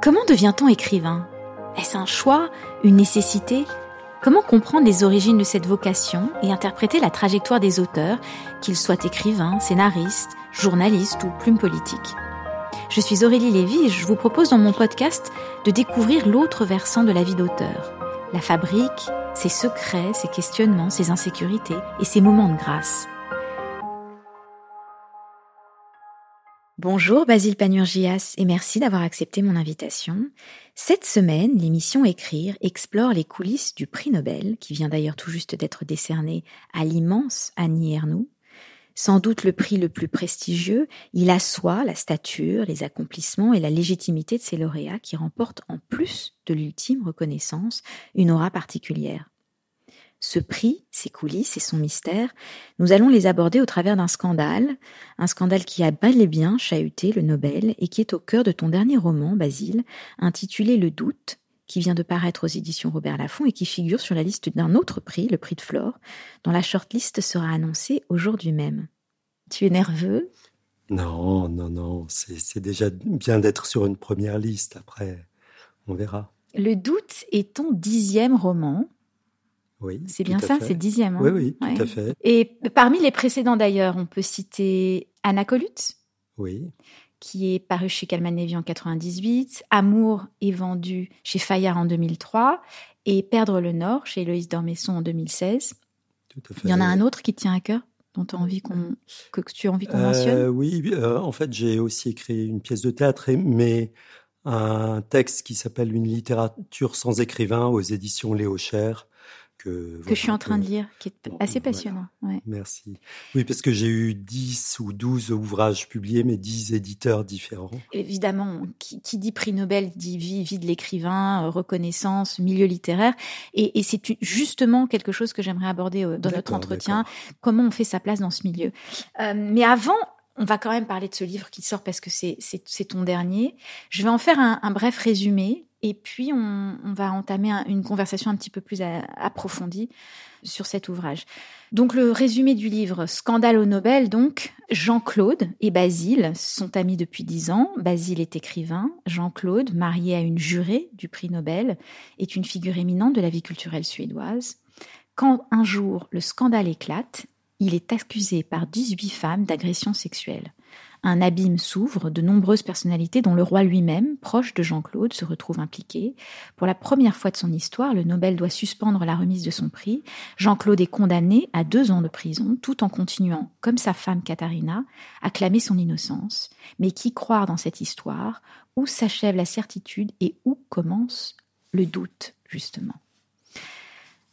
Comment devient-on écrivain? Est-ce un choix, une nécessité? Comment comprendre les origines de cette vocation et interpréter la trajectoire des auteurs, qu'ils soient écrivains, scénaristes, journalistes ou plumes politiques Je suis Aurélie Lévy et je vous propose dans mon podcast de découvrir l'autre versant de la vie d'auteur. La fabrique, ses secrets, ses questionnements, ses insécurités et ses moments de grâce. Bonjour Basile Panurgias et merci d'avoir accepté mon invitation. Cette semaine, l'émission Écrire explore les coulisses du prix Nobel, qui vient d'ailleurs tout juste d'être décerné à l'immense Annie Ernaux. Sans doute le prix le plus prestigieux, il assoit la stature, les accomplissements et la légitimité de ses lauréats qui remportent en plus de l'ultime reconnaissance une aura particulière. Ce prix, ses coulisses et son mystère, nous allons les aborder au travers d'un scandale, un scandale qui a bel et bien chahuté le Nobel et qui est au cœur de ton dernier roman, Basile, intitulé Le doute, qui vient de paraître aux éditions Robert Laffont et qui figure sur la liste d'un autre prix, le prix de Flore, dont la shortlist sera annoncée aujourd'hui même. Tu es nerveux? Non, non, non, c'est déjà bien d'être sur une première liste, après on verra. Le doute est ton dixième roman, oui. C'est bien ça, c'est dixième. Hein oui, oui, tout à fait. Et parmi les précédents d'ailleurs, on peut citer Anacolute. Oui. Qui est paru chez Calman Levy en 98. Amour est vendu chez Fayard en 2003. Et Perdre le Nord chez Loïs Dormesson en 2016. Tout à fait. Il y en a un autre qui tient à cœur dont as envie que tu as envie qu'on mentionne? Euh, Oui, euh, en fait, j'ai aussi écrit une pièce de théâtre, mais un texte qui s'appelle Une littérature sans écrivain aux éditions Léo Cher, que, je suis en train de lire, qui est assez passionnant. Merci. Oui, parce que j'ai eu 10 ou 12 ouvrages publiés, mais 10 éditeurs différents. Évidemment, qui, dit prix Nobel dit vie, vie de l'écrivain, euh, reconnaissance, milieu littéraire. Et, c'est justement quelque chose que j'aimerais aborder euh, dans notre entretien. Comment on fait sa place dans ce milieu. Euh, mais avant, on va quand même parler de ce livre qui sort parce que c'est ton dernier. Je vais en faire un bref résumé et puis, on, va entamer une conversation un petit peu plus approfondie sur cet ouvrage. Donc, le résumé du livre, Scandale au Nobel, donc, Jean-Claude et Basile sont amis depuis dix ans. Basile est écrivain. Jean-Claude, marié à une jurée du prix Nobel, est une figure éminente de la vie culturelle suédoise. Quand un jour le scandale éclate, il est accusé par 18 femmes d'agression sexuelle. Un abîme s'ouvre, de nombreuses personnalités, dont le roi lui-même, proche de Jean-Claude, se retrouvent impliquées. Pour la première fois de son histoire, le Nobel doit suspendre la remise de son prix. Jean-Claude est condamné à deux ans de prison, tout en continuant, comme sa femme Katharina, à clamer son innocence. Mais qui croire dans cette histoire? Où s'achève la certitude et où commence le doute, justement?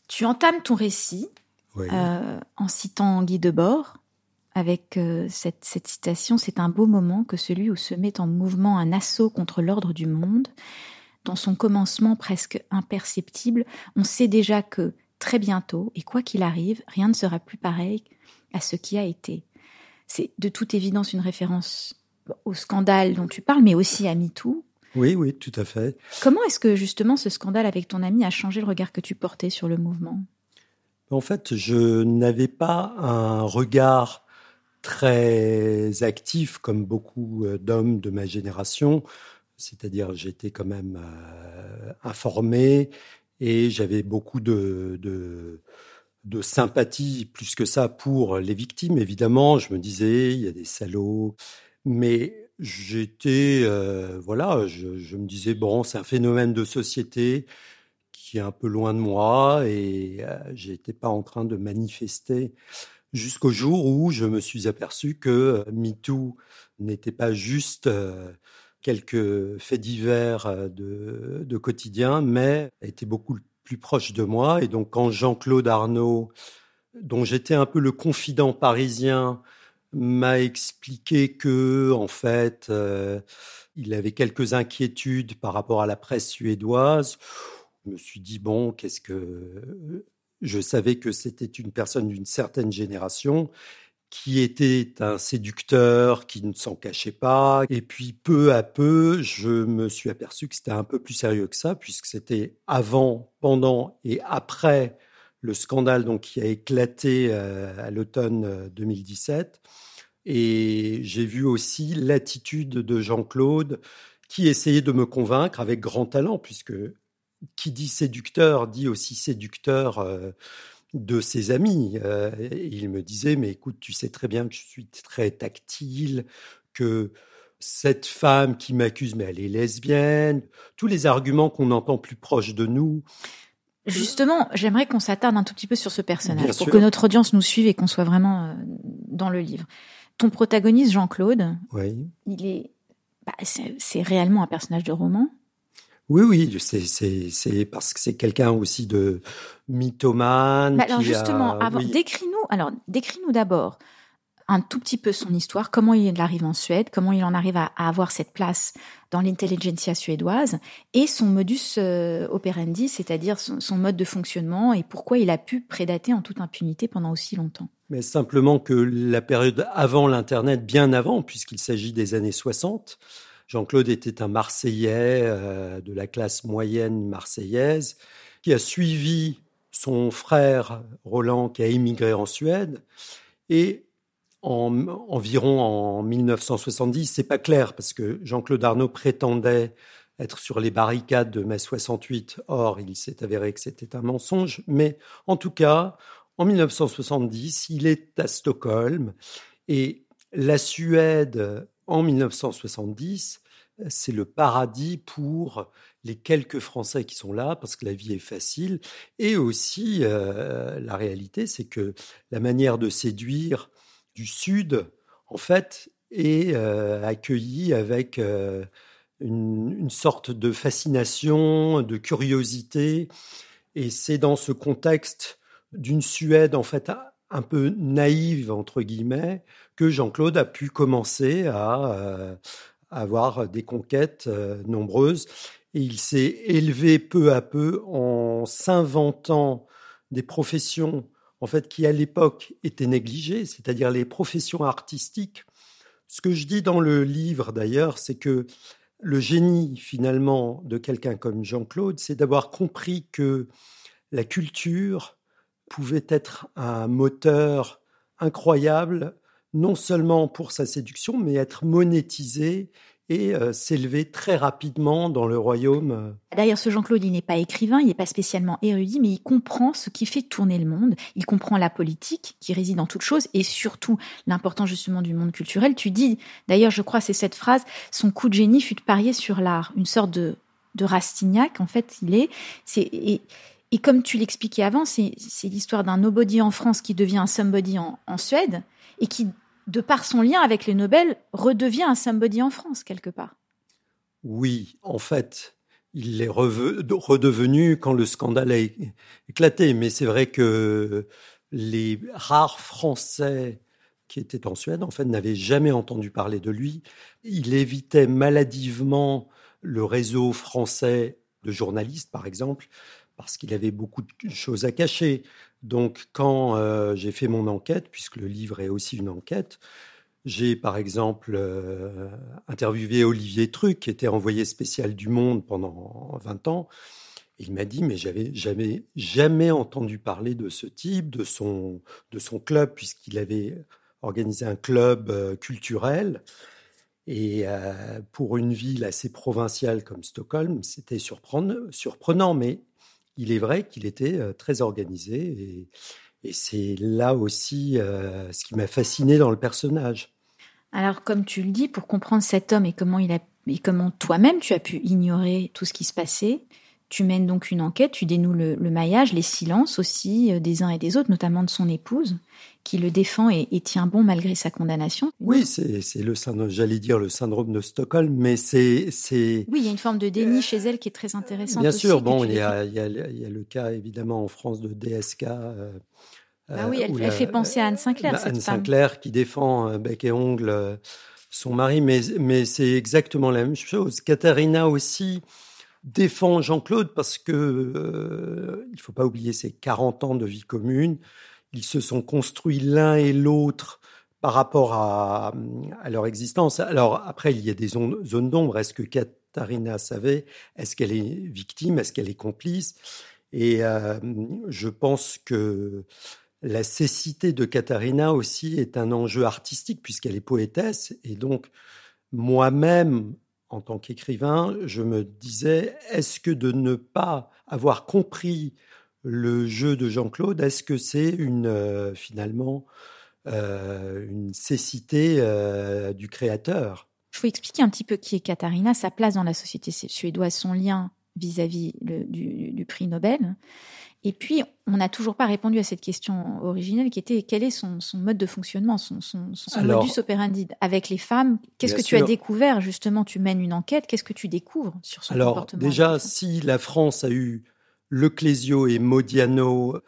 Tu entames ton récit euh, en citant Guy Debord, avec euh, cette, citation, c'est un beau moment que celui où se met en mouvement un assaut contre l'ordre du monde. Dans son commencement presque imperceptible, on sait déjà que très bientôt, et quoi qu'il arrive, rien ne sera plus pareil à ce qui a été. C'est de toute évidence une référence au scandale dont tu parles, mais aussi à MeToo. Oui, oui, tout à fait. Comment est-ce que justement ce scandale avec ton ami a changé le regard que tu portais sur le mouvement? En fait, je n'avais pas un regard très actif comme beaucoup euh, d'hommes de ma génération, c'est-à-dire j'étais quand même euh, informé et j'avais beaucoup de, sympathie, plus que ça, pour les victimes, évidemment. Je me disais, il y a des salauds, mais j'étais, euh, voilà, je, me disais, bon, c'est un phénomène de société qui est un peu loin de moi et j'étais pas en train de manifester jusqu'au jour où je me suis aperçu que euh, MeToo n'était pas juste euh, quelques faits divers euh, de, quotidien, mais était beaucoup plus proche de moi. Et donc quand Jean-Claude Arnaud, dont j'étais un peu le confident parisien, m'a expliqué que, en fait, il avait quelques inquiétudes par rapport à la presse suédoise. Je me suis dit, bon, qu'est-ce que... Je savais que c'était une personne d'une certaine génération qui était un séducteur, qui ne s'en cachait pas. Et puis peu à peu, je me suis aperçu que c'était un peu plus sérieux que ça, puisque c'était avant, pendant et après le scandale donc, qui a éclaté euh, à l'automne 2017. Euh, et j'ai vu aussi l'attitude de Jean-Claude qui essayait de me convaincre avec grand talent, puisque qui dit séducteur dit aussi séducteur euh, de ses amis. Euh, il me disait, mais écoute, tu sais très bien que je suis très tactile, que cette femme qui m'accuse, mais elle est lesbienne, tous les arguments qu'on entend plus proches de nous. Justement, j'aimerais qu'on s'attarde un tout petit peu sur ce personnage pour que notre audience nous suive et qu'on soit vraiment euh, dans le livre. Ton protagoniste, Jean-Claude, oui. il est, bah, c'est réellement un personnage de roman. Oui, oui, c'est parce que c'est quelqu'un aussi de mythomane. Bah, alors justement, décris-nous. Alors décris-nous d'abord un tout petit peu son histoire, comment il arrive en Suède, comment il en arrive à, avoir cette place dans l'intelligentsia suédoise et son modus euh, operandi, c'est-à-dire son, mode de fonctionnement et pourquoi il a pu prédater en toute impunité pendant aussi longtemps. Mais simplement que la période avant l'Internet, bien avant, puisqu'il s'agit des années 60, Jean-Claude était un Marseillais euh, de la classe moyenne marseillaise qui a suivi son frère Roland qui a émigré en Suède et en, environ en 1970, c'est pas clair parce que Jean-Claude Arnaud prétendait être sur les barricades de mai 68. Or, il s'est avéré que c'était un mensonge. Mais en tout cas, en 1970, il est à Stockholm et la Suède en 1970, c'est le paradis pour les quelques Français qui sont là parce que la vie est facile. Et aussi, euh, la réalité, c'est que la manière de séduire du Sud, en fait, est euh, accueillie avec euh, une, une, sorte de fascination, de curiosité. Et c'est dans ce contexte d'une Suède, en fait, un peu naïve, entre guillemets, que Jean-Claude a pu commencer à euh, avoir des conquêtes euh, nombreuses. Et il s'est élevé peu à peu en s'inventant des professions en fait qui à l'époque étaient négligées, c'est-à-dire les professions artistiques. Ce que je dis dans le livre d'ailleurs, c'est que le génie finalement de quelqu'un comme Jean-Claude, c'est d'avoir compris que la culture pouvait être un moteur incroyable non seulement pour sa séduction, mais être monétisé et euh, s'élever très rapidement dans le royaume. Euh. D'ailleurs, ce Jean-Claude, il n'est pas écrivain, il n'est pas spécialement érudit, mais il comprend ce qui fait tourner le monde. Il comprend la politique qui réside en toute chose et surtout l'importance justement du monde culturel. Tu dis, d'ailleurs, je crois, c'est cette phrase, son coup de génie fut de parier sur l'art, une sorte de, de Rastignac, en fait, il est. et, et comme tu l'expliquais avant, c'est l'histoire d'un nobody en France qui devient un somebody en Suède et qui de par son lien avec les Nobel, redevient un somebody en France, quelque part. Oui, en fait, il est redevenu quand le scandale a éclaté. Mais c'est vrai que les rares Français qui étaient en Suède, en fait, n'avaient jamais entendu parler de lui. Il évitait maladivement le réseau français de journalistes, par exemple, parce qu'il avait beaucoup de choses à cacher. Donc, quand euh, j'ai fait mon enquête, puisque le livre est aussi une enquête, j'ai par exemple euh, interviewé Olivier Truc, qui était envoyé spécial du Monde pendant 20 ans. il m'a dit, mais j'avais jamais, jamais entendu parler de ce type, de son, de son club, puisqu'il avait organisé un club euh, culturel. Et pour une ville assez provinciale comme Stockholm, c'était surprenant, mais il est vrai qu'il était euh, très organisé et, c'est là aussi euh, ce qui m'a fasciné dans le personnage. Alors, comme tu le dis, pour comprendre cet homme et comment il a et comment toi-même tu as pu ignorer tout ce qui se passait, tu mènes donc une enquête, tu dénoues le, maillage, les silences aussi euh, des uns et des autres, notamment de son épouse, qui le défend et, tient bon malgré sa condamnation. Oui, c'est le syndrome, j'allais dire le syndrome de Stockholm, mais c'est oui, il y a une forme de déni chez elle qui est très intéressante. Bien sûr, bon, il y, a, il, y a, il y, a, le cas évidemment en France de DSK. Euh, Ah oui, elle, fait penser à Anne Sinclair. Bah, cette Anne femme. Sinclair qui défend bec et ongle son mari, mais, mais c'est exactement la même chose. Katharina aussi défend Jean-Claude parce que euh, il faut pas oublier ses 40 ans de vie commune. Ils se sont construits l'un et l'autre par rapport à, à, leur existence. Alors après, il y a des zones, zones d'ombre. Est-ce que Katharina savait? Est-ce qu'elle est victime? Est-ce qu'elle est complice? Et euh, je pense que la cécité de Katharina aussi est un enjeu artistique puisqu'elle est poétesse et donc moi-même en tant qu'écrivain, je me disais est-ce que de ne pas avoir compris le jeu de Jean-Claude, est-ce que c'est une euh, finalement euh, une cécité euh, du créateur? Il faut expliquer un petit peu qui est Katharina, sa place dans la société suédoise, son lien vis-à-vis -vis du, du, prix Nobel. Et puis, on n'a toujours pas répondu à cette question originelle qui était quel est son, son mode de fonctionnement, son, son, son Alors, modus operandi avec les femmes? Qu'est-ce que sûr. tu as découvert? Justement Tu mènes une enquête. Qu'est-ce que tu découvres sur son Alors, comportement déjà, si la France a eu Leclésio et Modiano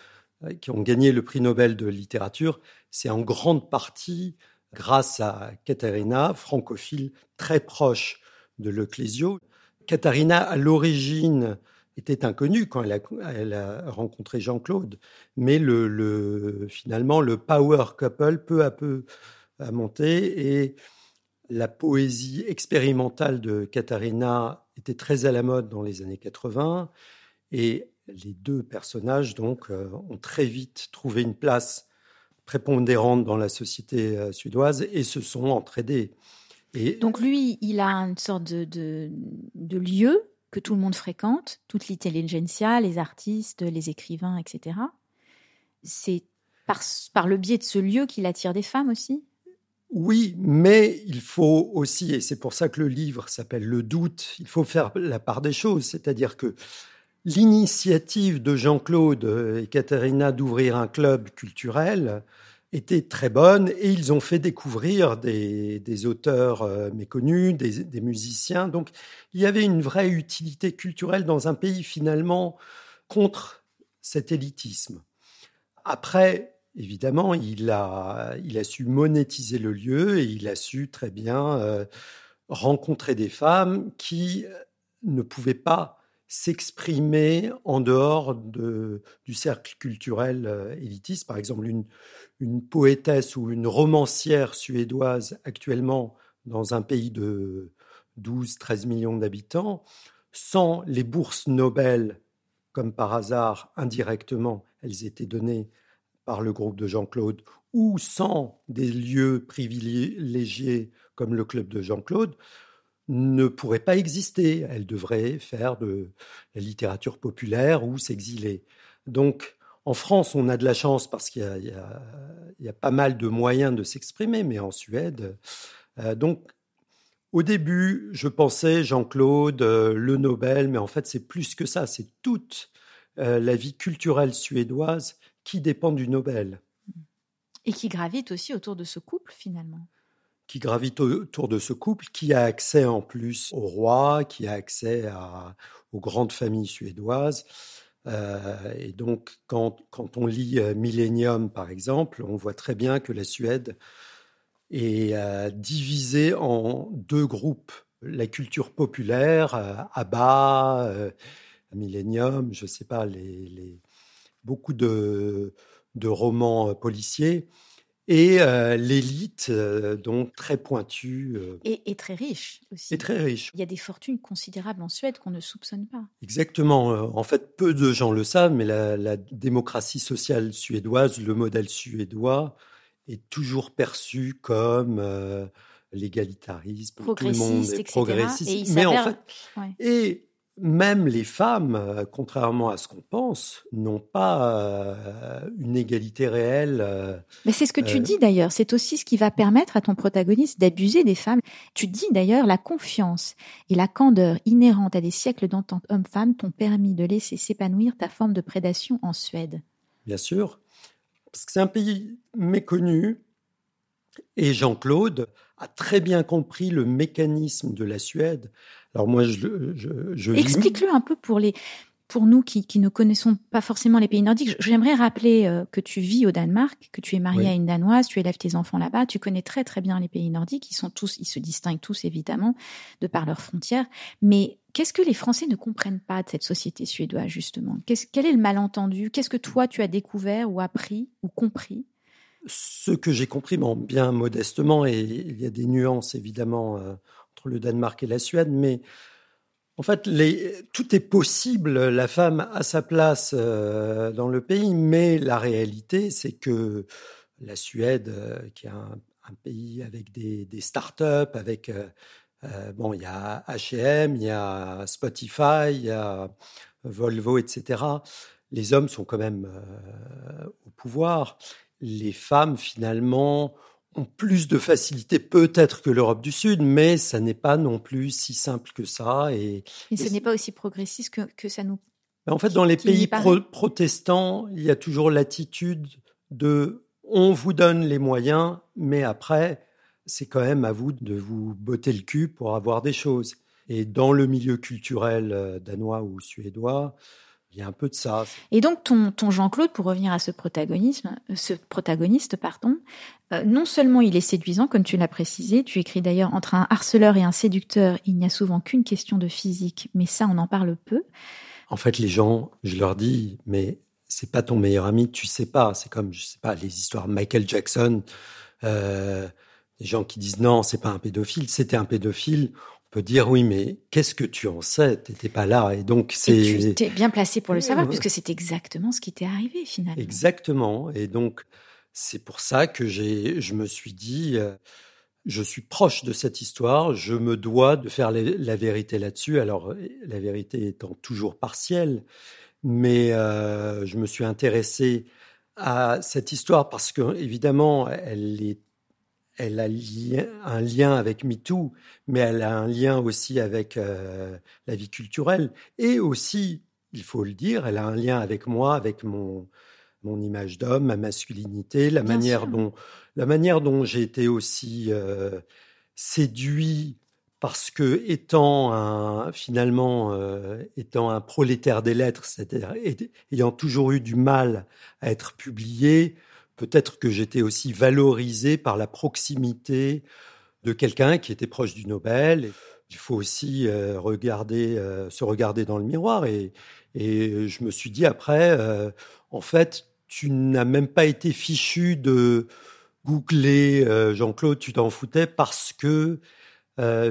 euh, qui ont gagné le prix Nobel de littérature, c'est en grande partie grâce à Katharina, francophile très proche de Leclésio. Katharina, à l'origine, était inconnue quand elle a, rencontré Jean-Claude, mais le, le, finalement, le power couple, peu à peu, a monté et la poésie expérimentale de Katharina était très à la mode dans les années 80 et les deux personnages donc euh, ont très vite trouvé une place prépondérante dans la société euh, suédoise et se sont entraidés. Et donc lui, il a une sorte de lieu que tout le monde fréquente, toute l'intelligentsia, les artistes, les écrivains, etc. C'est par, par le biais de ce lieu qu'il attire des femmes aussi? Oui, mais il faut aussi, et c'est pour ça que le livre s'appelle Le doute, il faut faire la part des choses, c'est-à-dire que l'initiative de Jean-Claude et Katharina d'ouvrir un club culturel était très bonne et ils ont fait découvrir des, auteurs euh, méconnus, des, des, musiciens. Donc il y avait une vraie utilité culturelle dans un pays finalement contre cet élitisme. Après, évidemment, il a, il a su monétiser le lieu et il a su très bien euh, rencontrer des femmes qui ne pouvaient pas s'exprimer en dehors de, du cercle culturel euh, élitiste. Par exemple, une, une poétesse ou une romancière suédoise actuellement dans un pays de 12-13 millions d'habitants, sans les bourses Nobel, comme par hasard, indirectement, elles étaient données par le groupe de Jean-Claude, ou sans des lieux privilégiés comme le club de Jean-Claude, ne pourrait pas exister. Elle devrait faire de la littérature populaire ou s'exiler. Donc, en France, on a de la chance parce qu'il y, a pas mal de moyens de s'exprimer, mais en Suède. Euh, donc, au début, je pensais Jean-Claude, euh, le Nobel, mais en fait, c'est plus que ça. C'est toute euh, la vie culturelle suédoise qui dépend du Nobel. Et qui gravite aussi autour de ce couple, finalement qui gravite autour de ce couple, qui a accès en plus au roi, qui a accès aux grandes familles suédoises. Euh, et donc, quand, quand, on lit Millennium, par exemple, on voit très bien que la Suède est euh, divisée en deux groupes. La culture populaire, euh, ABBA, euh, Millennium, je ne sais pas, beaucoup de romans policiers et euh, l'élite, euh, donc très pointue. Euh, et, et, très riche aussi. Et très riche. Il y a des fortunes considérables en Suède qu'on ne soupçonne pas. Exactement. En fait, peu de gens le savent, mais la, la démocratie sociale suédoise, le modèle suédois, est toujours perçu comme l'égalitarisme. Tout le monde est progressiste. Et mais en fait, ouais. et même les femmes, contrairement à ce qu'on pense, n'ont pas euh, une égalité réelle. Euh, Mais c'est ce que tu euh... dis d'ailleurs. C'est aussi ce qui va permettre à ton protagoniste d'abuser des femmes. Tu dis d'ailleurs la confiance et la candeur inhérente à des siècles d'entente homme-femme t'ont permis de laisser s'épanouir ta forme de prédation en Suède. Bien sûr, parce que c'est un pays méconnu. Et Jean-Claude a très bien compris le mécanisme de la Suède. Alors moi, je, je, je explique-le un peu pour les pour nous qui, ne connaissons pas forcément les pays nordiques, j'aimerais rappeler euh, que tu vis au Danemark, que tu es marié à une Danoise, tu élèves tes enfants là-bas, tu connais très très bien les pays nordiques, ils sont tous, ils se distinguent tous évidemment de par leurs frontières. Mais qu'est-ce que les Français ne comprennent pas de cette société suédoise justement? Quel est le malentendu? Qu'est-ce que toi tu as découvert ou appris ou compris? Ce que j'ai compris, bon, bien modestement, et il y a des nuances évidemment euh, le Danemark et la Suède, mais en fait, tout est possible. La femme a sa place euh, dans le pays, mais la réalité, c'est que la Suède, euh, qui est un, pays avec des, des start-up, avec euh, bon, il y a H&M, il y a Spotify, il y a Volvo, etc. Les hommes sont quand même au pouvoir. Les femmes, finalement, ont plus de facilité peut-être que l'Europe du Sud, mais ça n'est pas non plus si simple que ça. Et, ce n'est pas aussi progressiste que, que ça nous. Ben, en fait, dans les pays protestants, il y a toujours l'attitude de on vous donne les moyens, mais après, c'est quand même à vous de vous botter le cul pour avoir des choses. Et dans le milieu culturel euh, danois ou suédois, il y a un peu de ça. Et donc ton, ton Jean-Claude, pour revenir à ce protagonisme, euh, ce protagoniste, pardon, euh, non seulement il est séduisant, comme tu l'as précisé, tu écris d'ailleurs entre un harceleur et un séducteur, il n'y a souvent qu'une question de physique, mais ça on en parle peu. En fait, les gens, je leur dis, mais c'est pas ton meilleur ami, tu sais pas. C'est comme, je sais pas, les histoires Michael Jackson, euh, les gens qui disent non, c'est pas un pédophile, c'était un pédophile peut dire oui, mais qu'est-ce que tu en sais? T'étais pas là, et donc c'est. Tu étais bien placé pour le savoir, puisque c'est exactement ce qui t'est arrivé finalement. Exactement, et donc c'est pour ça que j'ai, je me suis dit, euh, je suis proche de cette histoire, je me dois de faire la, vérité là-dessus. Alors la vérité étant toujours partielle, mais euh, je me suis intéressé à cette histoire parce que évidemment elle est elle a un lien avec MeToo, mais elle a un lien aussi avec euh, la vie culturelle. Et aussi, il faut le dire, elle a un lien avec moi, avec mon mon image d'homme, ma masculinité, la manière dont la manière dont j'ai été aussi euh, séduit parce que étant un finalement euh, étant un prolétaire des lettres, c'est-à-dire ayant toujours eu du mal à être publié, peut-être que j'étais aussi valorisé par la proximité de quelqu'un qui était proche du Nobel. Il faut aussi euh, regarder, euh, se regarder dans le miroir. Et, je me suis dit après, euh, en fait, tu n'as même pas été fichu de googler Jean-Claude, tu t'en foutais parce que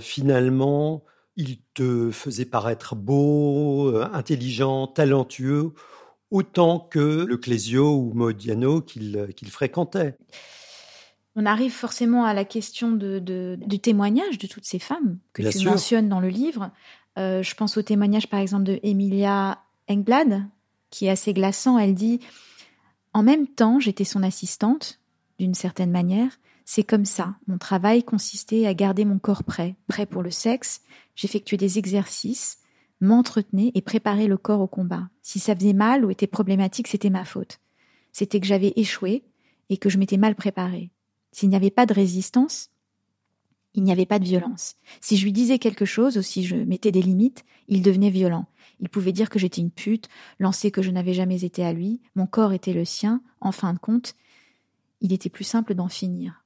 finalement, il te faisait paraître beau, intelligent, talentueux autant que le Clésio ou Modiano qu'il fréquentait. On arrive forcément à la question de, du témoignage de toutes ces femmes que tu mentionnes dans le livre. Euh, je pense au témoignage par exemple de Emilia Engblad, qui est assez glaçant. Elle dit En même temps, j'étais son assistante, d'une certaine manière. C'est comme ça. Mon travail consistait à garder mon corps prêt, prêt pour le sexe. J'effectuais des exercices m'entretenait et préparait le corps au combat. Si ça faisait mal ou était problématique, c'était ma faute. C'était que j'avais échoué et que je m'étais mal préparée. S'il n'y avait pas de résistance, il n'y avait pas de violence. Si je lui disais quelque chose ou si je mettais des limites, il devenait violent. Il pouvait dire que j'étais une pute, lancer que je n'avais jamais été à lui, mon corps était le sien, en fin de compte, il était plus simple d'en finir.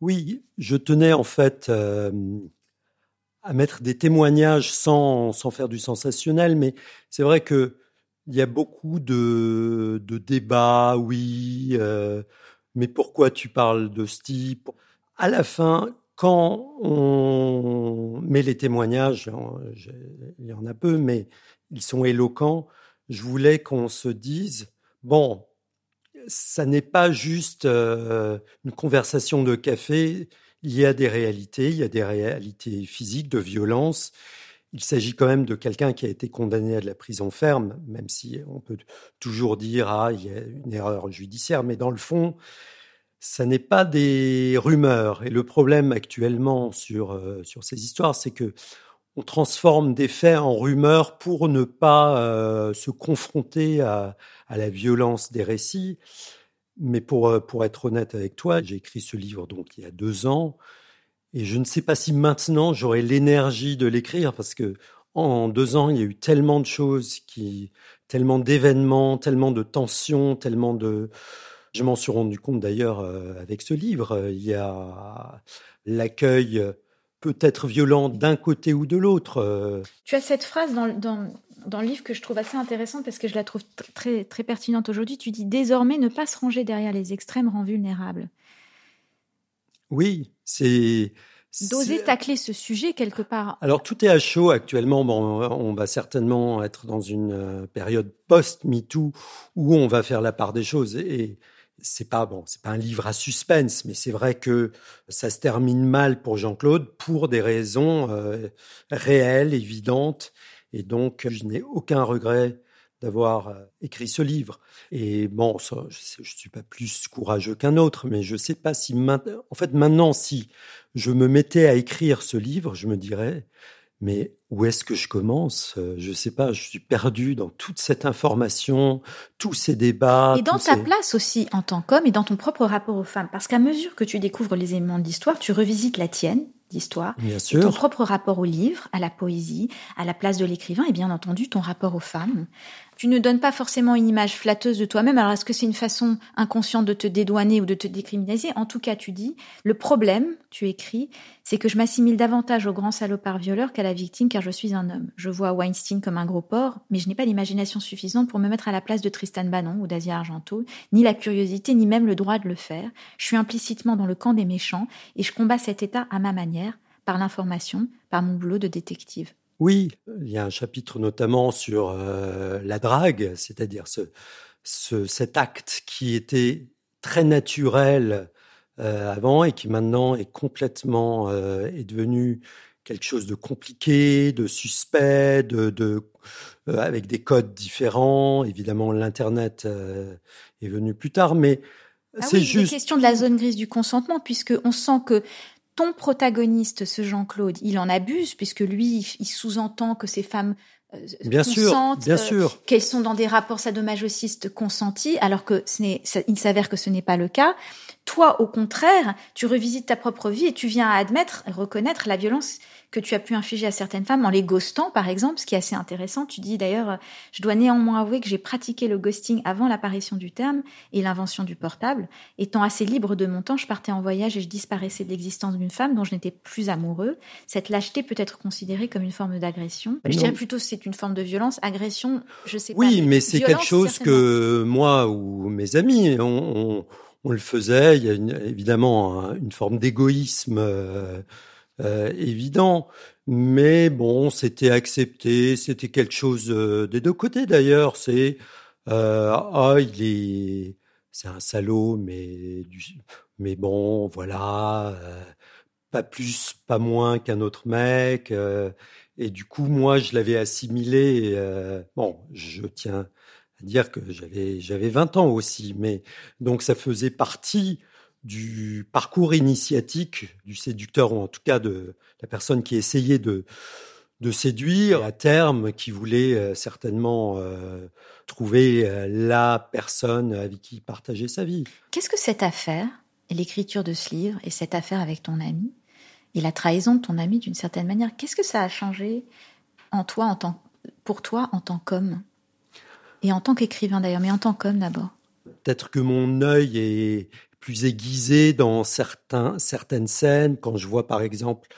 Oui, je tenais en fait euh, à mettre des témoignages sans, sans faire du sensationnel, mais c'est vrai que il y a beaucoup de, de débats, oui, euh, mais pourquoi tu parles de ce type? À la fin, quand on met les témoignages, il y en a peu, mais ils sont éloquents, je voulais qu'on se dise, bon, ça n'est pas juste euh, une conversation de café, il y a des réalités, il y a des réalités physiques, de violence. Il s'agit quand même de quelqu'un qui a été condamné à de la prison ferme, même si on peut toujours dire ah il y a une erreur judiciaire, mais dans le fond, ça n'est pas des rumeurs. Et le problème actuellement sur euh, sur ces histoires, c'est que on transforme des faits en rumeurs pour ne pas euh, se confronter à, à la violence des récits. Mais pour, euh, pour être honnête avec toi, j'ai écrit ce livre donc il y a deux ans, et je ne sais pas si maintenant j'aurai l'énergie de l'écrire parce que en deux ans, il y a eu tellement de choses qui, tellement d'événements, tellement de tensions, tellement de. Je m'en suis rendu compte d'ailleurs euh, avec ce livre. Il y a l'accueil peut être violent d'un côté ou de l'autre. Tu as cette phrase dans, dans, dans, le livre que je trouve assez intéressante parce que je la trouve très, très pertinente aujourd'hui. Tu dis désormais ne pas se ranger derrière les extrêmes rend vulnérable. Oui, c'est d'oser tacler ce sujet quelque part. Alors tout est à chaud actuellement. Bon, on va certainement être dans une euh, période post-MeToo où on va faire la part des choses. Et c'est pas bon, c'est pas un livre à suspense, mais c'est vrai que ça se termine mal pour Jean-Claude pour des raisons euh, réelles, évidentes. Et donc, je n'ai aucun regret d'avoir euh, écrit ce livre. Et bon, je ne suis pas plus courageux qu'un autre, mais je ne sais pas si en fait, maintenant, si je me mettais à écrire ce livre, je me dirais, mais où est-ce que je commence? Euh, Je ne sais pas, je suis perdu dans toute cette information, tous ces débats. Et dans ta place aussi en tant qu'homme et dans ton propre rapport aux femmes. Parce qu'à mesure que tu découvres les éléments de l'histoire, tu revisites la tienne, d'histoire, ton propre rapport au livre, à la poésie, à la place de l'écrivain et bien entendu ton rapport aux femmes tu ne donnes pas forcément une image flatteuse de toi-même. Alors, est-ce que c'est une façon inconsciente de te dédouaner ou de te décriminaliser? En tout cas, tu dis, le problème, tu écris, c'est que je m'assimile davantage au grand salopard violeur qu'à la victime car je suis un homme. Je vois Weinstein comme un gros porc, mais je n'ai pas l'imagination suffisante pour me mettre à la place de Tristan Bannon ou d'Asia Argento, ni la curiosité, ni même le droit de le faire. Je suis implicitement dans le camp des méchants et je combats cet état à ma manière, par l'information, par mon boulot de détective. Oui, il y a un chapitre notamment sur euh, la drague, c'est-à-dire ce, cet acte qui était très naturel euh, avant et qui maintenant est complètement euh, est devenu quelque chose de compliqué, de suspect, de, avec des codes différents. Évidemment, l'internet est venu plus tard, mais ah c'est juste. question de la zone grise du consentement, puisque on sent que ton protagoniste, ce Jean-Claude, il en abuse puisque lui, il sous-entend que ces femmes bien sûr, bien euh, sûr. qu'elles sont dans des rapports sadomasochistes consentis, alors que ce n'est, il s'avère que ce n'est pas le cas. Toi, au contraire, tu revisites ta propre vie et tu viens à admettre, reconnaître la violence que tu as pu infliger à certaines femmes en les ghostant, par exemple, ce qui est assez intéressant. Tu dis d'ailleurs, je dois néanmoins avouer que j'ai pratiqué le ghosting avant l'apparition du terme et l'invention du portable. Étant assez libre de mon temps, je partais en voyage et je disparaissais de l'existence d'une femme dont je n'étais plus amoureux. Cette lâcheté peut être considérée comme une forme d'agression. Je dirais plutôt que c'est une forme de violence. Agression, je sais pas. Oui, mais c'est quelque chose que moi ou mes amis, on, le faisait. Il y a évidemment une forme d'égoïsme. Euh, euh, évident. Mais bon, c'était accepté, c'était quelque chose euh, des deux côtés d'ailleurs. C'est ah, il est, c'est un salaud, mais mais bon, voilà, pas plus, pas moins qu'un autre mec. Et du coup, moi, je l'avais assimilé. bon, je tiens à dire que j'avais j'avais 20 ans aussi, mais donc ça faisait partie du parcours initiatique du séducteur, ou en tout cas de la personne qui essayait de, de séduire, à terme, qui voulait euh, certainement euh, trouver euh, la personne avec qui partager sa vie. Qu'est-ce que cette affaire, l'écriture de ce livre, et cette affaire avec ton ami, et la trahison de ton ami d'une certaine manière, qu'est-ce que ça a changé en toi, en tant, pour toi, en tant qu'homme? Et en tant qu'écrivain d'ailleurs, mais en tant qu'homme d'abord Peut-être que mon œil est, plus aiguisé dans certains, certaines scènes. Quand je vois, par exemple,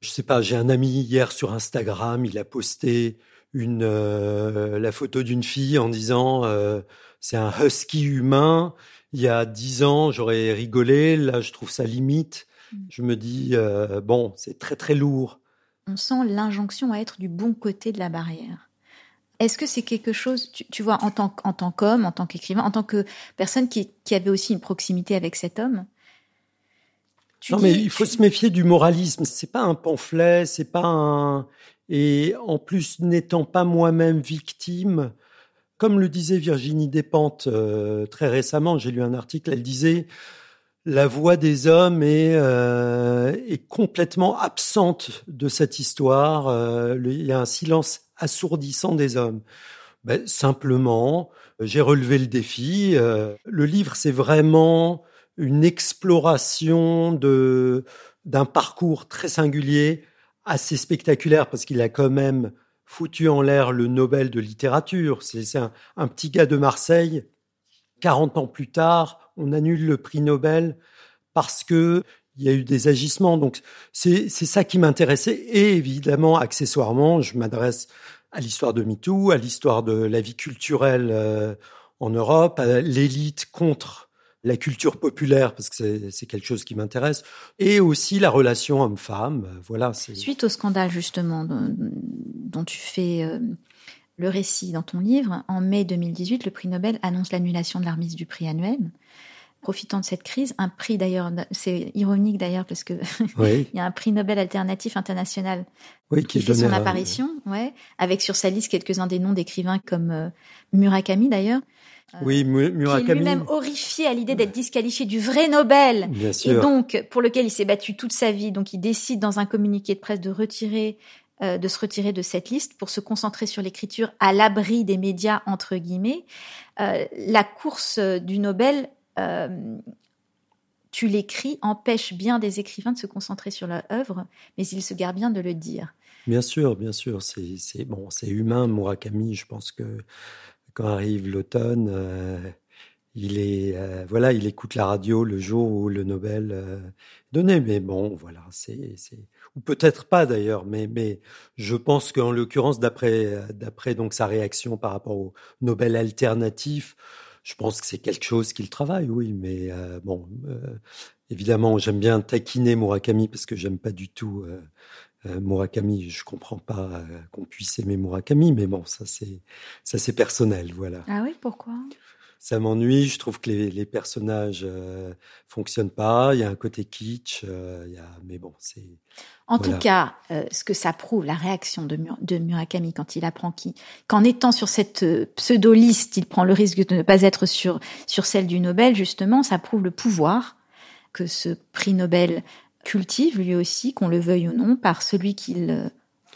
je sais pas, j'ai un ami hier sur Instagram, il a posté une euh, la photo d'une fille en disant euh, c'est un husky humain. Il y a dix ans, j'aurais rigolé. Là, je trouve ça limite. Mm. Je me dis euh, bon, c'est très très lourd. On sent l'injonction à être du bon côté de la barrière. Est-ce que c'est quelque chose, tu, vois, en tant, en tant qu'homme, en tant qu'écrivain, en tant que personne qui, avait aussi une proximité avec cet homme Non, mais il faut se méfier du moralisme. C'est pas un pamphlet, c'est pas un. Et en plus, n'étant pas moi-même victime, comme le disait Virginie Despentes euh, très récemment, j'ai lu un article, elle disait la voix des hommes est, euh, est complètement absente de cette histoire. Euh, il y a un silence assourdissant des hommes. Ben, simplement, j'ai relevé le défi. Euh, le livre, c'est vraiment une exploration de d'un parcours très singulier assez spectaculaire parce qu'il a quand même foutu en l'air le Nobel de littérature. C'est un, un, petit gars de Marseille. 40 ans plus tard, on annule le prix Nobel parce que il y a eu des agissements. Donc c'est ça qui m'intéressait. Et évidemment, accessoirement, je m'adresse à l'histoire de MeToo, à l'histoire de la vie culturelle euh, en Europe, à l'élite contre la culture populaire parce que c'est quelque chose qui m'intéresse et aussi la relation homme-femme voilà suite au scandale justement dont, tu fais euh, le récit dans ton livre en mai 2018 le prix Nobel annonce l'annulation de la remise du prix annuel profitant de cette crise, un prix d'ailleurs, c'est ironique d'ailleurs parce que il y a un prix Nobel alternatif international qui, fait son apparition, ouais, avec sur sa liste quelques-uns des noms d'écrivains comme euh, Murakami d'ailleurs. Euh, oui, Murakami. Qui est lui-même horrifié à l'idée d'être disqualifié du vrai Nobel. Bien sûr. Et donc, pour lequel il s'est battu toute sa vie. Donc, il décide dans un communiqué de presse de retirer euh, de se retirer de cette liste pour se concentrer sur l'écriture à l'abri des médias entre guillemets. la course du Nobel euh, tu l'écris empêche bien des écrivains de se concentrer sur leur œuvre, mais il se garde bien de le dire. Bien sûr, bien sûr, c'est bon, c'est humain. Murakami, je pense que quand arrive l'automne, euh, il est euh, voilà, il écoute la radio le jour où le Nobel est donné. Mais bon, voilà, c'est ou peut-être pas d'ailleurs, mais mais je pense qu'en l'occurrence, d'après d'après donc sa réaction par rapport au Nobel alternatif je pense que c'est quelque chose qu'il travaille, oui, mais euh, bon, euh, évidemment, j'aime bien taquiner Murakami parce que j'aime pas du tout euh, Murakami. Je comprends pas qu'on puisse aimer Murakami, mais bon, ça c'est ça c'est personnel, voilà. Ah oui, pourquoi? Ça m'ennuie. Je trouve que les, les personnages euh, fonctionnent pas. Il y a un côté kitsch. Euh, il y a, mais bon, c'est. En tout cas, euh, ce que ça prouve, la réaction de, de Murakami quand il apprend qu'en étant sur cette euh, pseudo-liste, il prend le risque de ne pas être sur sur celle du Nobel. Justement, ça prouve le pouvoir que ce prix Nobel cultive lui aussi, qu'on le veuille ou non, par celui qu'il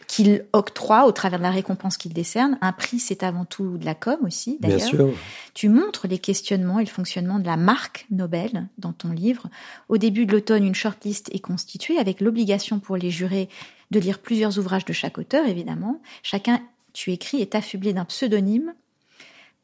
qu'il octroie au travers de la récompense qu'il décerne. Un prix, c'est avant tout de la com aussi, d'ailleurs. Bien sûr. Tu montres les questionnements et le fonctionnement de la marque Nobel dans ton livre. Au début de l'automne, une shortlist est constituée avec l'obligation pour les jurés de lire plusieurs ouvrages de chaque auteur, évidemment. Chacun, tu écris, est affublé d'un pseudonyme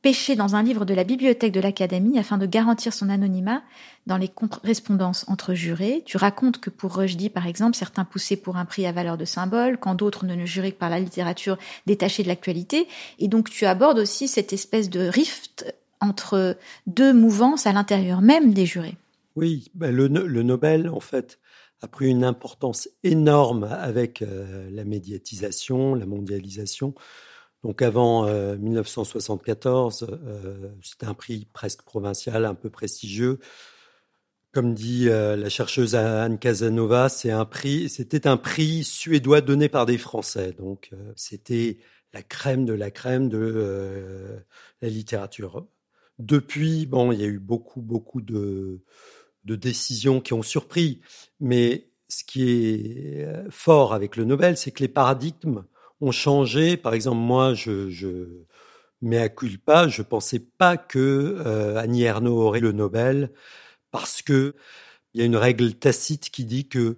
pêché dans un livre de la bibliothèque de l'Académie afin de garantir son anonymat dans les correspondances entre jurés. Tu racontes que pour Rushdie, par exemple, certains poussaient pour un prix à valeur de symbole, quand d'autres ne le juraient que par la littérature détachée de l'actualité. Et donc tu abordes aussi cette espèce de rift entre deux mouvances à l'intérieur même des jurés. Oui, le, le, Nobel, en fait, a pris une importance énorme avec euh, la médiatisation, la mondialisation. Donc avant 1974, euh, euh, c'était un prix presque provincial, un peu prestigieux. Comme dit euh, la chercheuse Anne Casanova, c'est un prix, c'était un prix suédois donné par des Français. Donc c'était la crème de la crème de la littérature. Depuis, bon, il y a eu beaucoup, beaucoup de, de décisions qui ont surpris. Mais ce qui est fort avec le Nobel, c'est que les paradigmes ont changé. Par exemple, moi, je, je à culpa, je pensais pas que euh, Annie Ernaux aurait le Nobel parce que il y a une règle tacite qui dit que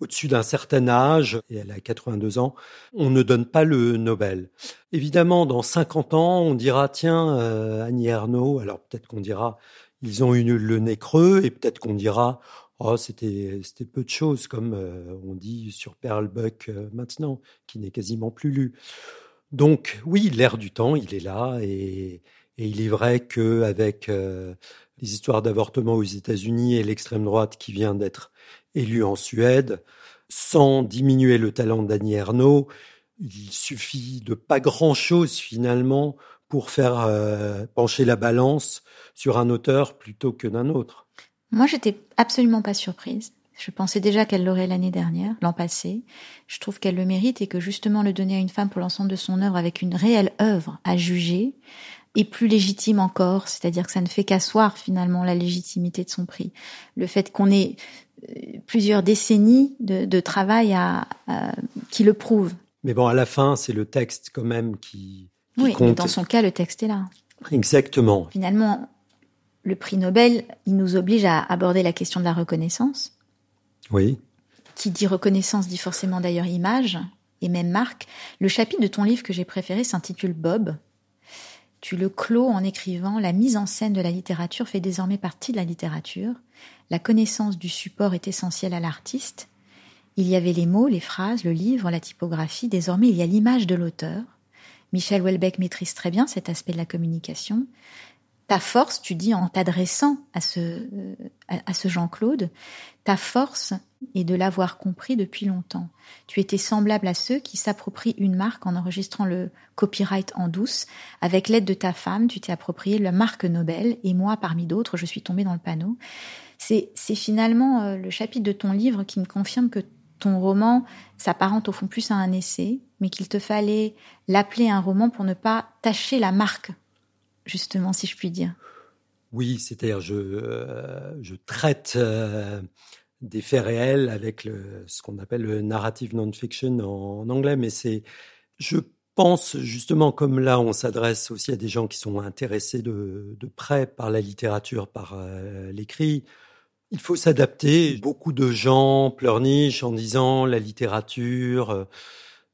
au-dessus d'un certain âge, et elle a 82 ans, on ne donne pas le Nobel. Évidemment, dans 50 ans, on dira, tiens, euh, Annie Ernaux, alors peut-être qu'on dira, ils ont eu le nez creux, et peut-être qu'on dira, Oh, c'était peu de choses, comme euh, on dit sur Pearl Buck euh, maintenant, qui n'est quasiment plus lu. Donc oui, l'air du temps, il est là, et, et il est vrai que avec euh, les histoires d'avortement aux États-Unis et l'extrême droite qui vient d'être élue en Suède, sans diminuer le talent d'Annie Ernaux, il suffit de pas grand-chose finalement pour faire pencher la balance sur un auteur plutôt que d'un autre. Moi, j'étais absolument pas surprise. Je pensais déjà qu'elle l'aurait l'année dernière, l'an passé. Je trouve qu'elle le mérite et que justement le donner à une femme pour l'ensemble de son œuvre avec une réelle œuvre à juger est plus légitime encore. C'est-à-dire que ça ne fait qu'asseoir finalement la légitimité de son prix. Le fait qu'on ait euh, plusieurs décennies de, travail à, qui le prouvent. Mais bon, à la fin, c'est le texte quand même qui, qui oui, mais dans son cas, le texte est là. Exactement. Finalement, le prix Nobel, il nous oblige à aborder la question de la reconnaissance. Oui. Qui dit reconnaissance dit forcément d'ailleurs image et même marque. Le chapitre de ton livre que j'ai préféré s'intitule Bob. Tu le clos en écrivant La mise en scène de la littérature fait désormais partie de la littérature. La connaissance du support est essentielle à l'artiste. Il y avait les mots, les phrases, le livre, la typographie. Désormais, il y a l'image de l'auteur. Michel Houellebecq maîtrise très bien cet aspect de la communication ta force, tu dis en t'adressant à ce, euh, à, ce Jean-Claude, ta force est de l'avoir compris depuis longtemps. Tu étais semblable à ceux qui s'approprient une marque en enregistrant le copyright en douce. Avec l'aide de ta femme, tu t'es approprié la marque Nobel et moi, parmi d'autres, je suis tombée dans le panneau. C'est, finalement euh, le chapitre de ton livre qui me confirme que ton roman s'apparente au fond plus à un essai, mais qu'il te fallait l'appeler un roman pour ne pas tâcher la marque justement, si je puis dire. Oui, c'est-à-dire je, euh, je traite euh, des faits réels avec ce qu'on appelle le narrative non-fiction en, anglais, mais c'est, je pense justement, comme là on s'adresse aussi à des gens qui sont intéressés de, de près par la littérature, par euh, l'écrit, il faut s'adapter. Beaucoup de gens pleurnichent en disant la littérature,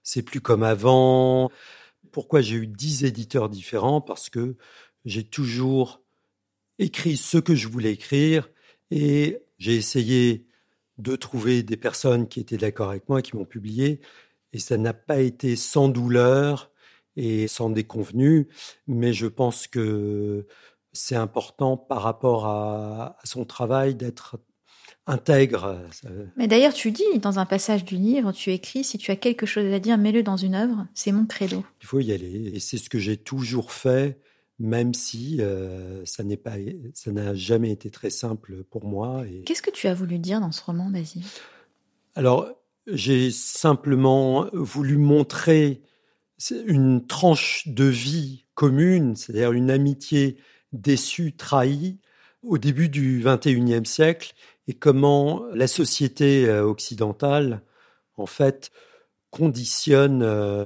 c'est plus comme avant. Pourquoi j'ai eu dix éditeurs différents Parce que j'ai toujours écrit ce que je voulais écrire et j'ai essayé de trouver des personnes qui étaient d'accord avec moi, qui m'ont publié. Et ça n'a pas été sans douleur et sans déconvenue, mais je pense que c'est important par rapport à, à son travail d'être intègre. Mais d'ailleurs, tu dis dans un passage du livre, tu écris si tu as quelque chose à dire, mets-le dans une œuvre. C'est mon credo. Il faut y aller, et c'est ce que j'ai toujours fait, même si euh, ça n'est pas, ça n'a jamais été très simple pour moi. Et... Qu'est-ce que tu as voulu dire dans ce roman, Basile Alors, j'ai simplement voulu montrer une tranche de vie commune, c'est-à-dire une amitié déçue, trahie, au début du XXIe siècle, et comment la société euh, occidentale, en fait, conditionne euh,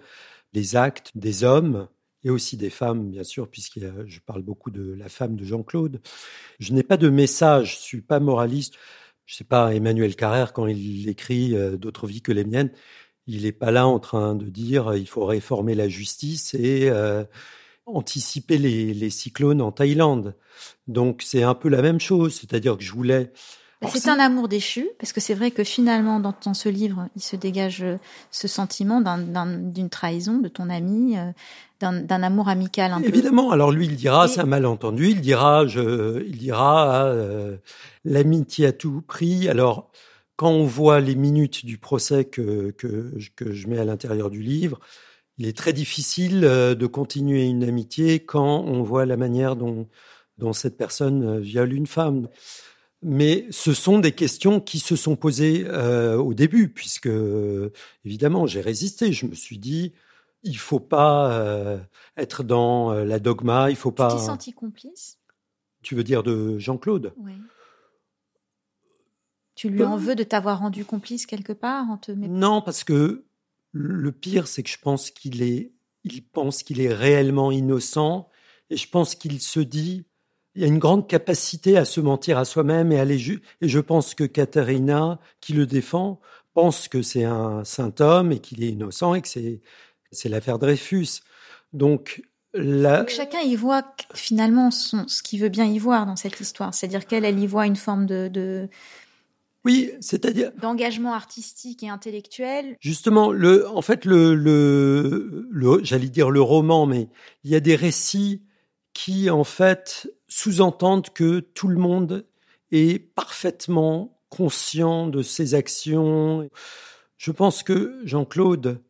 les actes des hommes et aussi des femmes, bien sûr, puisque je parle beaucoup de la femme de Jean-Claude. Je n'ai pas de message, je suis pas moraliste. Je sais pas, Emmanuel Carrère, quand il écrit euh, d'autres vies que les miennes, il n'est pas là en train de dire il faut réformer la justice et anticiper les cyclones en Thaïlande. Donc c'est un peu la même chose, c'est-à-dire que je voulais c'est un amour déchu, parce que c'est vrai que finalement, dans, ce livre, il se dégage euh, ce sentiment d'une trahison de ton ami, euh, d'un amour amical un Évidemment. Alors lui, il dira, c'est un malentendu. Il dira, je, il dira, euh, l'amitié à tout prix. Alors, quand on voit les minutes du procès que, que, que je mets à l'intérieur du livre, il est très difficile de continuer une amitié quand on voit la manière dont, dont cette personne viole une femme mais ce sont des questions qui se sont posées euh, au début, puisque évidemment j'ai résisté. Je me suis dit, il faut pas euh, être dans euh, la dogma, il faut pas. Tu t'es senti complice? Tu veux dire de Jean-Claude? Oui. Tu lui en veux de t'avoir rendu complice quelque part en te Non, parce que le pire, c'est que je pense qu'il est, il pense qu'il est réellement innocent, et je pense qu'il se dit il y a une grande capacité à se mentir à soi-même et à les Et je pense que Katharina, qui le défend, pense que c'est un saint homme et qu'il est innocent et que c'est c'est l'affaire Dreyfus. Donc, la... Donc chacun y voit finalement son, ce qu'il veut bien y voir dans cette histoire. C'est-à-dire qu'elle, elle y voit une forme de, de... Oui, c'est-à-dire d'engagement artistique et intellectuel. Justement, le, en fait, le, le, le j'allais dire le roman, mais il y a des récits qui, en fait, sous-entendent que tout le monde est parfaitement conscient de ses actions. Je pense que Jean-Claude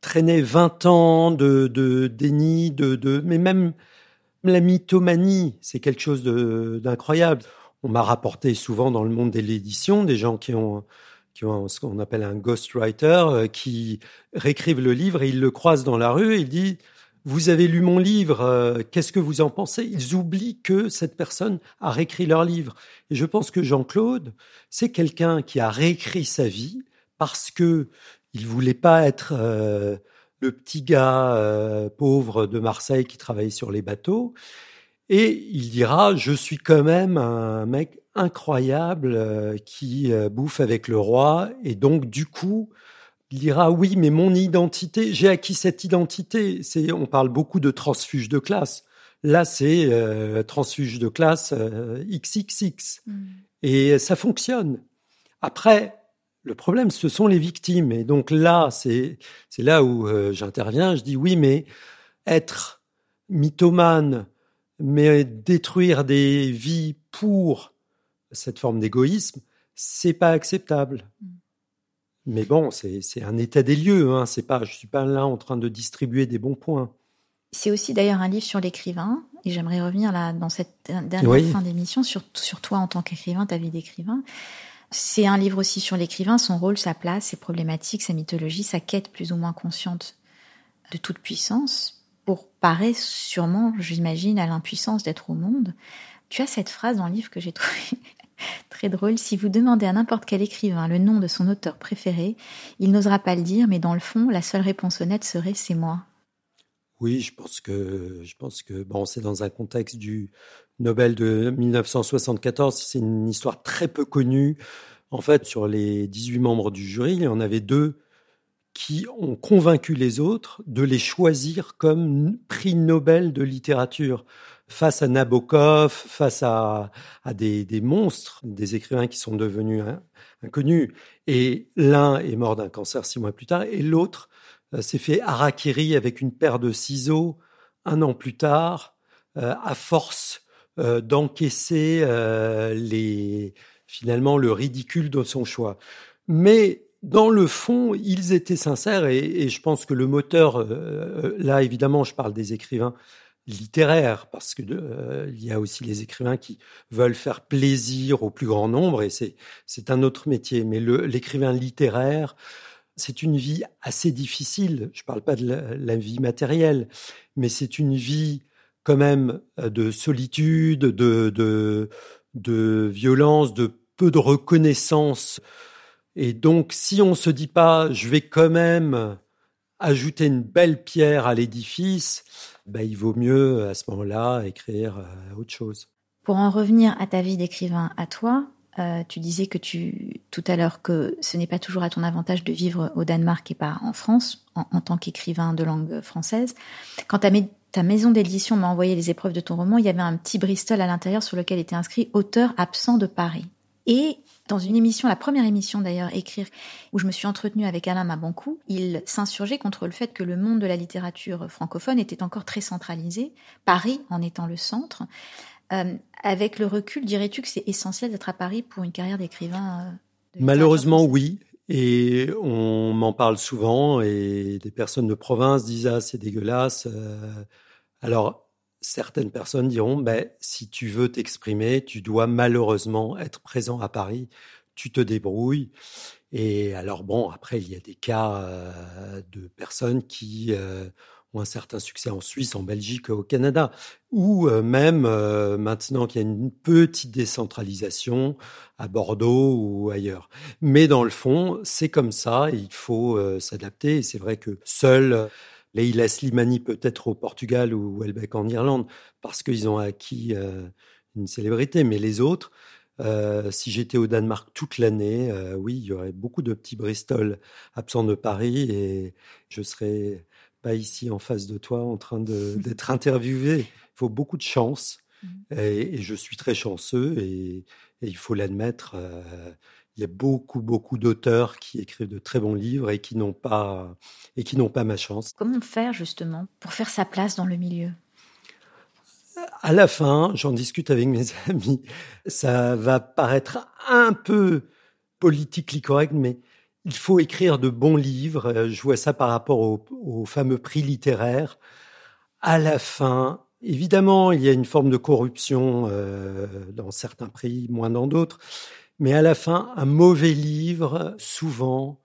traînait 20 ans de, de déni, de, de, mais même la mythomanie, c'est quelque chose d'incroyable. On m'a rapporté souvent dans le monde de l'édition des gens qui ont qui ont ce qu'on appelle un ghostwriter, euh, qui réécrivent le livre et ils le croisent dans la rue et il dit vous avez lu mon livre, euh, qu'est-ce que vous en pensez? Ils oublient que cette personne a réécrit leur livre. Et je pense que Jean-Claude, c'est quelqu'un qui a réécrit sa vie parce que il voulait pas être euh, le petit gars euh, pauvre de Marseille qui travaillait sur les bateaux. Et il dira, je suis quand même un mec incroyable qui bouffe avec le roi et donc du coup il dira oui mais mon identité j'ai acquis cette identité c'est on parle beaucoup de transfuge de classe là c'est transfuge de classe XXX mm. et ça fonctionne après le problème, ce sont les victimes. Et donc là, c'est là où euh, j'interviens. Je dis oui, mais être mythomane, mais détruire des vies pour cette forme d'égoïsme, c'est pas acceptable. Mais bon, c'est un état des lieux. Hein. C'est pas, je suis pas là en train de distribuer des bons points. C'est aussi d'ailleurs un livre sur l'écrivain, et j'aimerais revenir là dans cette dernière fin d'émission sur, sur toi en tant qu'écrivain, ta vie d'écrivain. C'est un livre aussi sur l'écrivain, son rôle, sa place, ses problématiques, sa mythologie, sa quête plus ou moins consciente de toute puissance pour parer sûrement, j'imagine, à l'impuissance d'être au monde. Tu as cette phrase dans le livre que j'ai trouvée très drôle. Si vous demandez à n'importe quel écrivain le nom de son auteur préféré, il n'osera pas le dire, mais dans le fond, la seule réponse honnête serait c'est moi. Oui, je pense que je pense que bon, c'est dans un contexte du Nobel de 1974. C'est une histoire très peu connue. En fait, sur les 18 membres du jury, il y en avait deux qui ont convaincu les autres de les choisir comme prix Nobel de littérature face à Nabokov, face à, à des, des, monstres, des écrivains qui sont devenus inconnus. Et l'un est mort d'un cancer six mois plus tard, et l'autre euh, s'est fait harakiri avec une paire de ciseaux un an plus tard, euh, à force euh, d'encaisser euh, les finalement le ridicule de son choix. Mais dans le fond, ils étaient sincères et, et je pense que le moteur, euh, là évidemment, je parle des écrivains littéraires parce que il y a aussi les écrivains qui veulent faire plaisir au plus grand nombre et c'est un autre métier. Mais l'écrivain littéraire, c'est une vie assez difficile. Je parle pas de la, vie matérielle, mais c'est une vie quand même euh, de solitude, de, de, de violence, de peu de reconnaissance. Et donc, si on se dit pas, je vais quand même ajouter une belle pierre à l'édifice, ben, il vaut mieux à ce moment-là écrire euh, autre chose. Pour en revenir à ta vie d'écrivain, à toi, euh, tu disais que tu tout à l'heure que ce n'est pas toujours à ton avantage de vivre au Danemark et pas en France en, tant qu'écrivain de langue française. Quand tu as ta maison d'édition m'a envoyé les épreuves de ton roman, il y avait un petit Bristol à l'intérieur sur lequel était inscrit auteur absent de Paris. Et dans une émission, la première émission d'ailleurs, écrire, où je me suis entretenue avec Alain Mabancou, il s'insurgeait contre le fait que le monde de la littérature francophone était encore très centralisé, Paris en étant le centre. Euh, avec le recul, dirais-tu que c'est essentiel d'être à Paris pour une carrière d'écrivain euh, Malheureusement, oui. Et on m'en parle souvent et des personnes de province disent ah c'est dégueulasse, euh, alors, certaines personnes diront, ben, si tu veux t'exprimer, tu dois malheureusement être présent à Paris, tu te débrouilles. Et alors, bon, après, il y a des cas euh, de personnes qui euh, ont un certain succès en Suisse, en Belgique, au Canada, ou euh, même maintenant qu'il y a une petite décentralisation à Bordeaux ou ailleurs. Mais dans le fond, c'est comme ça, il faut s'adapter. Et c'est vrai que seul Leila Slimani peut-être au Portugal ou Welbeck en Irlande, parce qu'ils ont acquis euh, une célébrité. Mais les autres, euh, si j'étais au Danemark toute l'année, euh, oui, il y aurait beaucoup de petits Bristol absents de Paris et je serais pas ici en face de toi en train d'être interviewé. Il faut beaucoup de chance mmh. et, je suis très chanceux et, et il faut l'admettre il y a beaucoup, beaucoup d'auteurs qui écrivent de très bons livres et qui n'ont pas, et qui n'ont pas ma chance. Comment faire justement pour faire sa place dans le milieu? À la fin, j'en discute avec mes amis. Ça va paraître un peu politically correct, mais il faut écrire de bons livres. Je vois ça par rapport au, fameux prix littéraire. À la fin, évidemment, il y a une forme de corruption euh, dans certains prix, moins dans d'autres. Mais à la fin, un mauvais livre, souvent,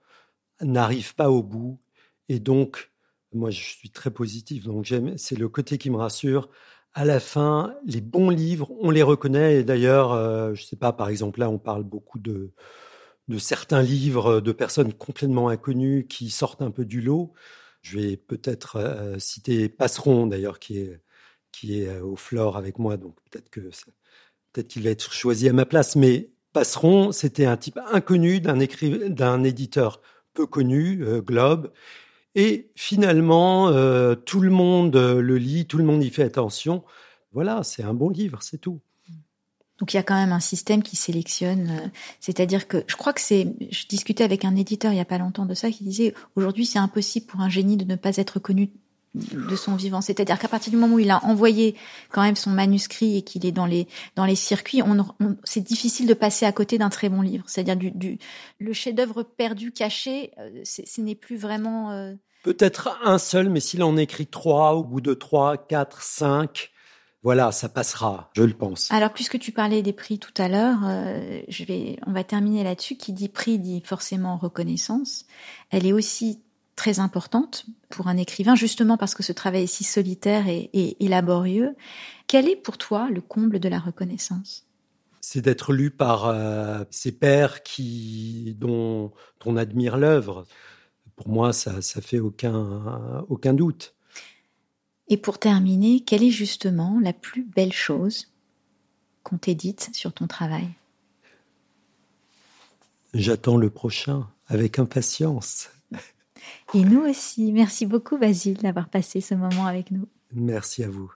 n'arrive pas au bout. Et donc, moi, je suis très positif, donc j'aime, c'est le côté qui me rassure. À la fin, les bons livres, on les reconnaît. Et d'ailleurs, euh, je sais pas, par exemple, là, on parle beaucoup de, de certains livres de personnes complètement inconnues qui sortent un peu du lot. Je vais peut-être euh, citer Passeron, d'ailleurs, qui est, qui est euh, au Flore avec moi, donc peut-être que peut-être qu'il va être choisi à ma place, mais Passeron, c'était un type inconnu d'un éditeur peu connu, euh, Globe. Et finalement, euh, tout le monde le lit, tout le monde y fait attention. Voilà, c'est un bon livre, c'est tout. Donc il y a quand même un système qui sélectionne. Euh, c'est-à-dire que je crois que c'est. Je discutais avec un éditeur il y a pas longtemps de ça qui disait aujourd'hui c'est impossible pour un génie de ne pas être connu de son vivant. C'est-à-dire qu'à partir du moment où il a envoyé quand même son manuscrit et qu'il est dans les dans les circuits, on, c'est difficile de passer à côté d'un très bon livre. C'est-à-dire du, du le chef-d'œuvre perdu, caché, euh, ce n'est plus vraiment. Euh, Peut-être un seul, mais s'il en écrit trois, au bout de trois, quatre, cinq, voilà, ça passera, je le pense. Alors, puisque tu parlais des prix tout à l'heure, euh, je vais, on va terminer là-dessus. Qui dit prix dit forcément reconnaissance. Elle est aussi très importante pour un écrivain, justement parce que ce travail est si solitaire et, laborieux. Quel est pour toi le comble de la reconnaissance? C'est d'être lu par euh, ces pairs qui, dont on admire l'œuvre. Pour moi, ça, ça fait aucun, aucun doute. Et pour terminer, quelle est justement la plus belle chose qu'on t'ait dite sur ton travail? J'attends le prochain avec impatience. Et nous aussi. Merci beaucoup, Basile, d'avoir passé ce moment avec nous. Merci à vous.